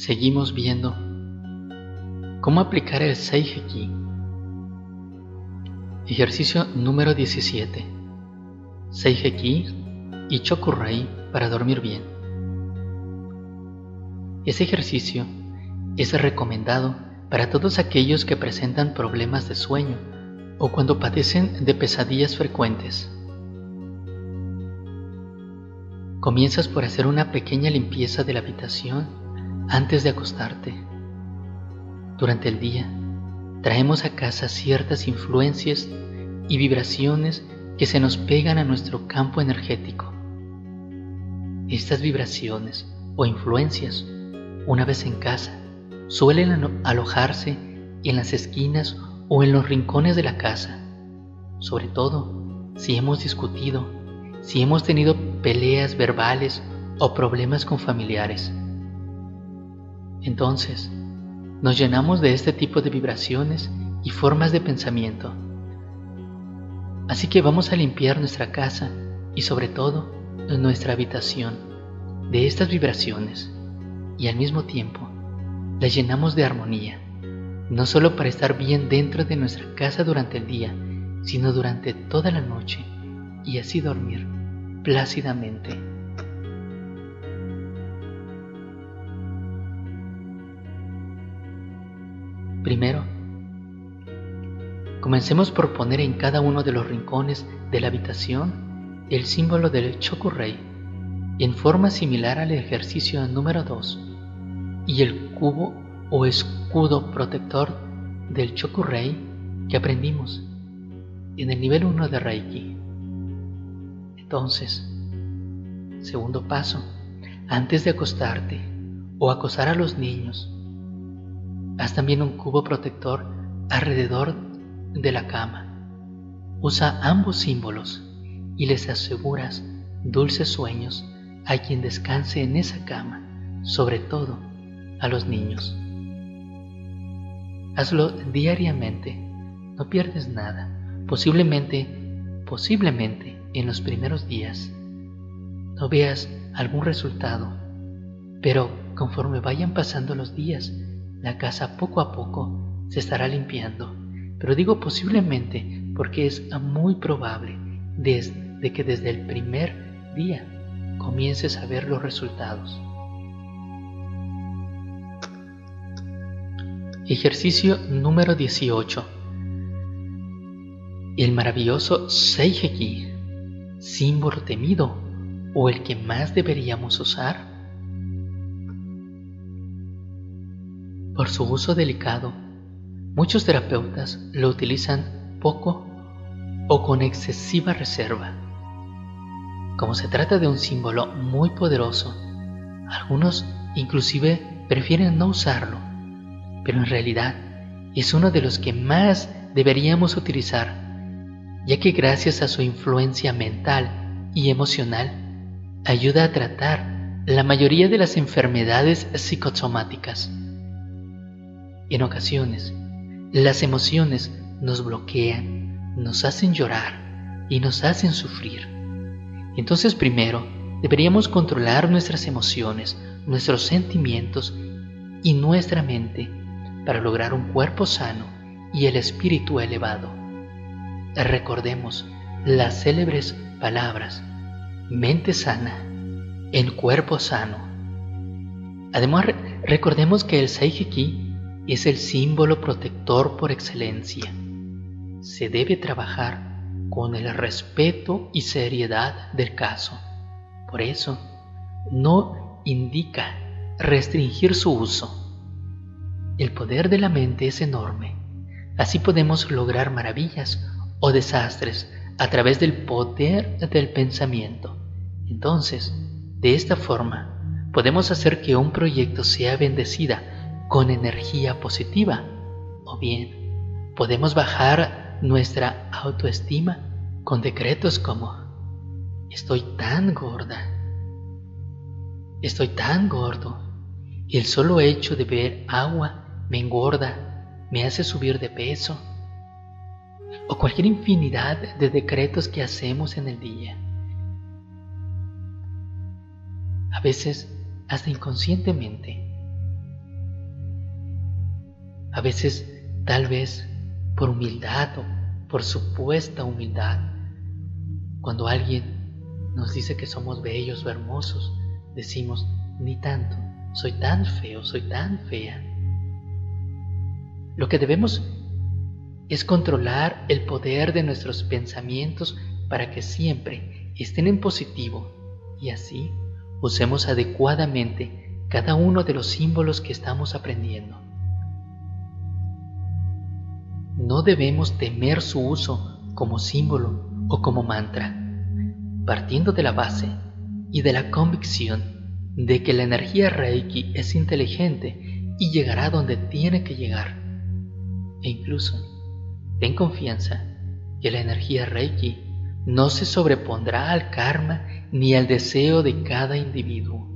seguimos viendo cómo aplicar el Seiheki. Ejercicio número 17. Seiheki y Chokurei para dormir bien. Ese ejercicio es recomendado para todos aquellos que presentan problemas de sueño o cuando padecen de pesadillas frecuentes. Comienzas por hacer una pequeña limpieza de la habitación antes de acostarte. Durante el día, traemos a casa ciertas influencias y vibraciones que se nos pegan a nuestro campo energético. Estas vibraciones o influencias, una vez en casa, suelen alojarse en las esquinas o en los rincones de la casa, sobre todo si hemos discutido, si hemos tenido peleas verbales o problemas con familiares. Entonces, nos llenamos de este tipo de vibraciones y formas de pensamiento. Así que vamos a limpiar nuestra casa y sobre todo nuestra habitación de estas vibraciones y al mismo tiempo la llenamos de armonía, no solo para estar bien dentro de nuestra casa durante el día, sino durante toda la noche y así dormir plácidamente. Primero, comencemos por poner en cada uno de los rincones de la habitación el símbolo del Chokurei en forma similar al ejercicio número 2 y el cubo o escudo protector del Chokurei que aprendimos en el nivel 1 de Reiki. Entonces, segundo paso, antes de acostarte o acosar a los niños, Haz también un cubo protector alrededor de la cama. Usa ambos símbolos y les aseguras dulces sueños a quien descanse en esa cama, sobre todo a los niños. Hazlo diariamente, no pierdes nada. Posiblemente, posiblemente en los primeros días no veas algún resultado, pero conforme vayan pasando los días, la casa poco a poco se estará limpiando, pero digo posiblemente porque es muy probable desde que desde el primer día comiences a ver los resultados. Ejercicio número 18. El maravilloso Seiheki, símbolo temido o el que más deberíamos usar Por su uso delicado, muchos terapeutas lo utilizan poco o con excesiva reserva. Como se trata de un símbolo muy poderoso, algunos inclusive prefieren no usarlo, pero en realidad es uno de los que más deberíamos utilizar, ya que gracias a su influencia mental y emocional ayuda a tratar la mayoría de las enfermedades psicosomáticas. En ocasiones, las emociones nos bloquean, nos hacen llorar y nos hacen sufrir. Entonces primero deberíamos controlar nuestras emociones, nuestros sentimientos y nuestra mente para lograr un cuerpo sano y el espíritu elevado. Recordemos las célebres palabras, mente sana, en cuerpo sano. Además, recordemos que el Seiheki es el símbolo protector por excelencia. Se debe trabajar con el respeto y seriedad del caso. Por eso, no indica restringir su uso. El poder de la mente es enorme. Así podemos lograr maravillas o desastres a través del poder del pensamiento. Entonces, de esta forma, podemos hacer que un proyecto sea bendecida con energía positiva o bien podemos bajar nuestra autoestima con decretos como estoy tan gorda, estoy tan gordo y el solo hecho de beber agua me engorda, me hace subir de peso o cualquier infinidad de decretos que hacemos en el día. A veces, hasta inconscientemente, A veces, tal vez, por humildad o por supuesta humildad, cuando alguien nos dice que somos bellos o hermosos, decimos, ni tanto, soy tan feo, soy tan fea. Lo que debemos es controlar el poder de nuestros pensamientos para que siempre estén en positivo y así usemos adecuadamente cada uno de los símbolos que estamos aprendiendo. No debemos temer su uso como símbolo o como mantra, partiendo de la base y de la convicción de que la energía Reiki es inteligente y llegará donde tiene que llegar. E incluso, ten confianza que la energía Reiki no se sobrepondrá al karma ni al deseo de cada individuo.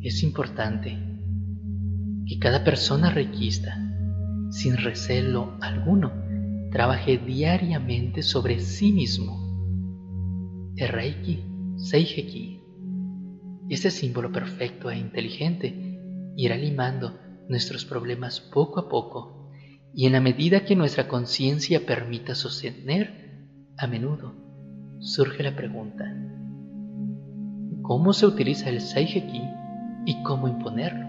Es importante que cada persona reikista, sin recelo alguno, trabaje diariamente sobre sí mismo. El Reiki Seijeki, este símbolo perfecto e inteligente, irá limando nuestros problemas poco a poco y en la medida que nuestra conciencia permita sostener, a menudo surge la pregunta, ¿cómo se utiliza el Seijeki y cómo imponerlo?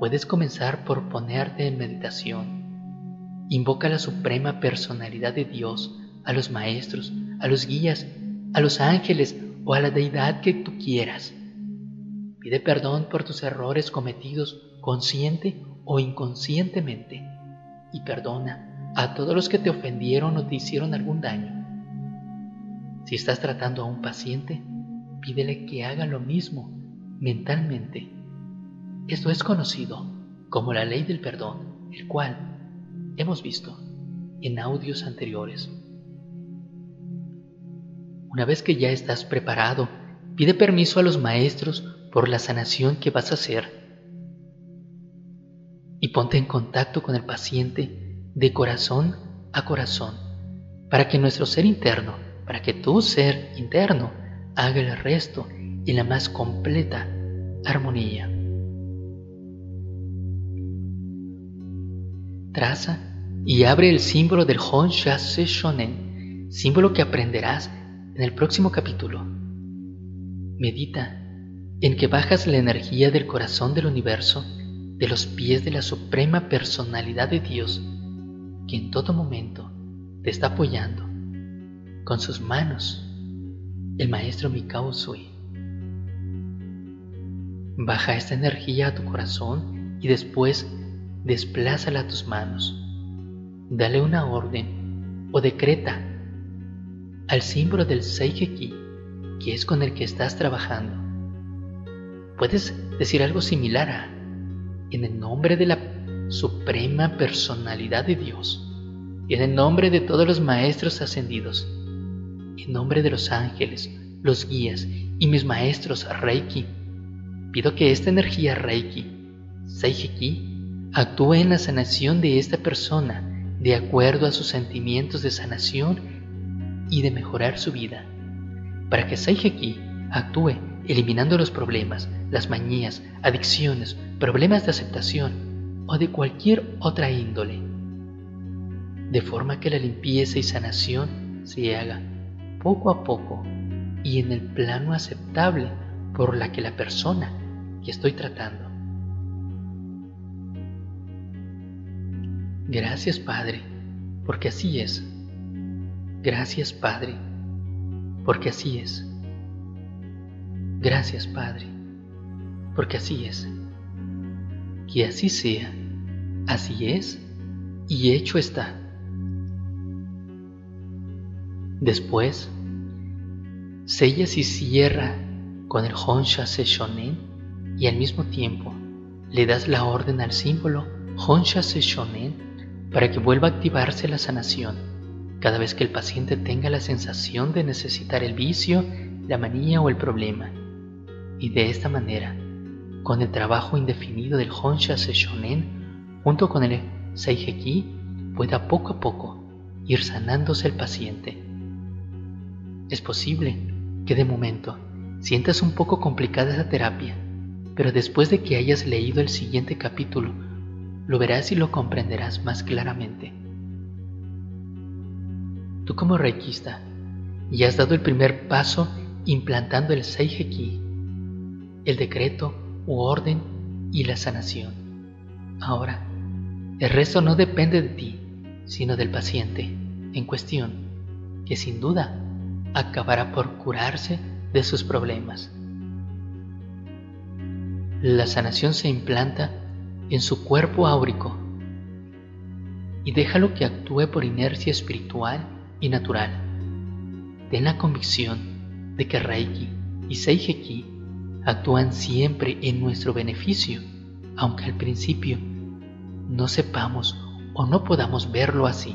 Puedes comenzar por ponerte en meditación. Invoca la suprema personalidad de Dios, a los maestros, a los guías a los ángeles o a la deidad que tú quieras. Pide perdón por tus errores cometidos consciente o inconscientemente y perdona a todos los que te ofendieron o te hicieron algún daño. Si estás tratando a un paciente, pídele que haga lo mismo mentalmente. Esto es conocido como la ley del perdón, el cual hemos visto en audios anteriores. Una vez que ya estás preparado, pide permiso a los maestros por la sanación que vas a hacer y ponte en contacto con el paciente de corazón a corazón para que nuestro ser interno, para que tu ser interno haga el resto en la más completa armonía. Traza y abre el símbolo del Honsha Shonen, símbolo que aprenderás en el próximo capítulo, medita en que bajas la energía del corazón del universo de los pies de la suprema personalidad de Dios que en todo momento te está apoyando con sus manos, el maestro Mikao Sui. Baja esta energía a tu corazón y después desplázala a tus manos. Dale una orden o decreta al símbolo del Seigeki, que es con el que estás trabajando. Puedes decir algo similar a, en el nombre de la suprema personalidad de Dios, en el nombre de todos los maestros ascendidos, en nombre de los ángeles, los guías y mis maestros Reiki, pido que esta energía Reiki, Seigeki, actúe en la sanación de esta persona de acuerdo a sus sentimientos de sanación y de mejorar su vida. Para que Saiheki actúe eliminando los problemas, las manías, adicciones, problemas de aceptación o de cualquier otra índole. De forma que la limpieza y sanación se haga poco a poco y en el plano aceptable por la que la persona que estoy tratando. Gracias Padre, porque así es. Gracias Padre, porque así es. Gracias Padre, porque así es. Que así sea, así es y hecho está. Después, sellas y cierra con el Honsha Shonen y al mismo tiempo le das la orden al símbolo Honsha Shonen para que vuelva a activarse la sanación cada vez que el paciente tenga la sensación de necesitar el vicio, la manía o el problema. Y de esta manera, con el trabajo indefinido del Honsha Shonen, junto con el Seiheki, pueda poco a poco ir sanándose el paciente. Es posible que de momento sientas un poco complicada esa terapia, pero después de que hayas leído el siguiente capítulo, lo verás y lo comprenderás más claramente. Tú como reikista ya has dado el primer paso implantando el Seiheki, el decreto u orden y la sanación. Ahora, el resto no depende de ti, sino del paciente en cuestión, que sin duda acabará por curarse de sus problemas. La sanación se implanta en su cuerpo áurico y déjalo que actúe por inercia espiritual y natural. Ten la convicción de que Reiki y Seiheki actúan siempre en nuestro beneficio, aunque al principio no sepamos o no podamos verlo así.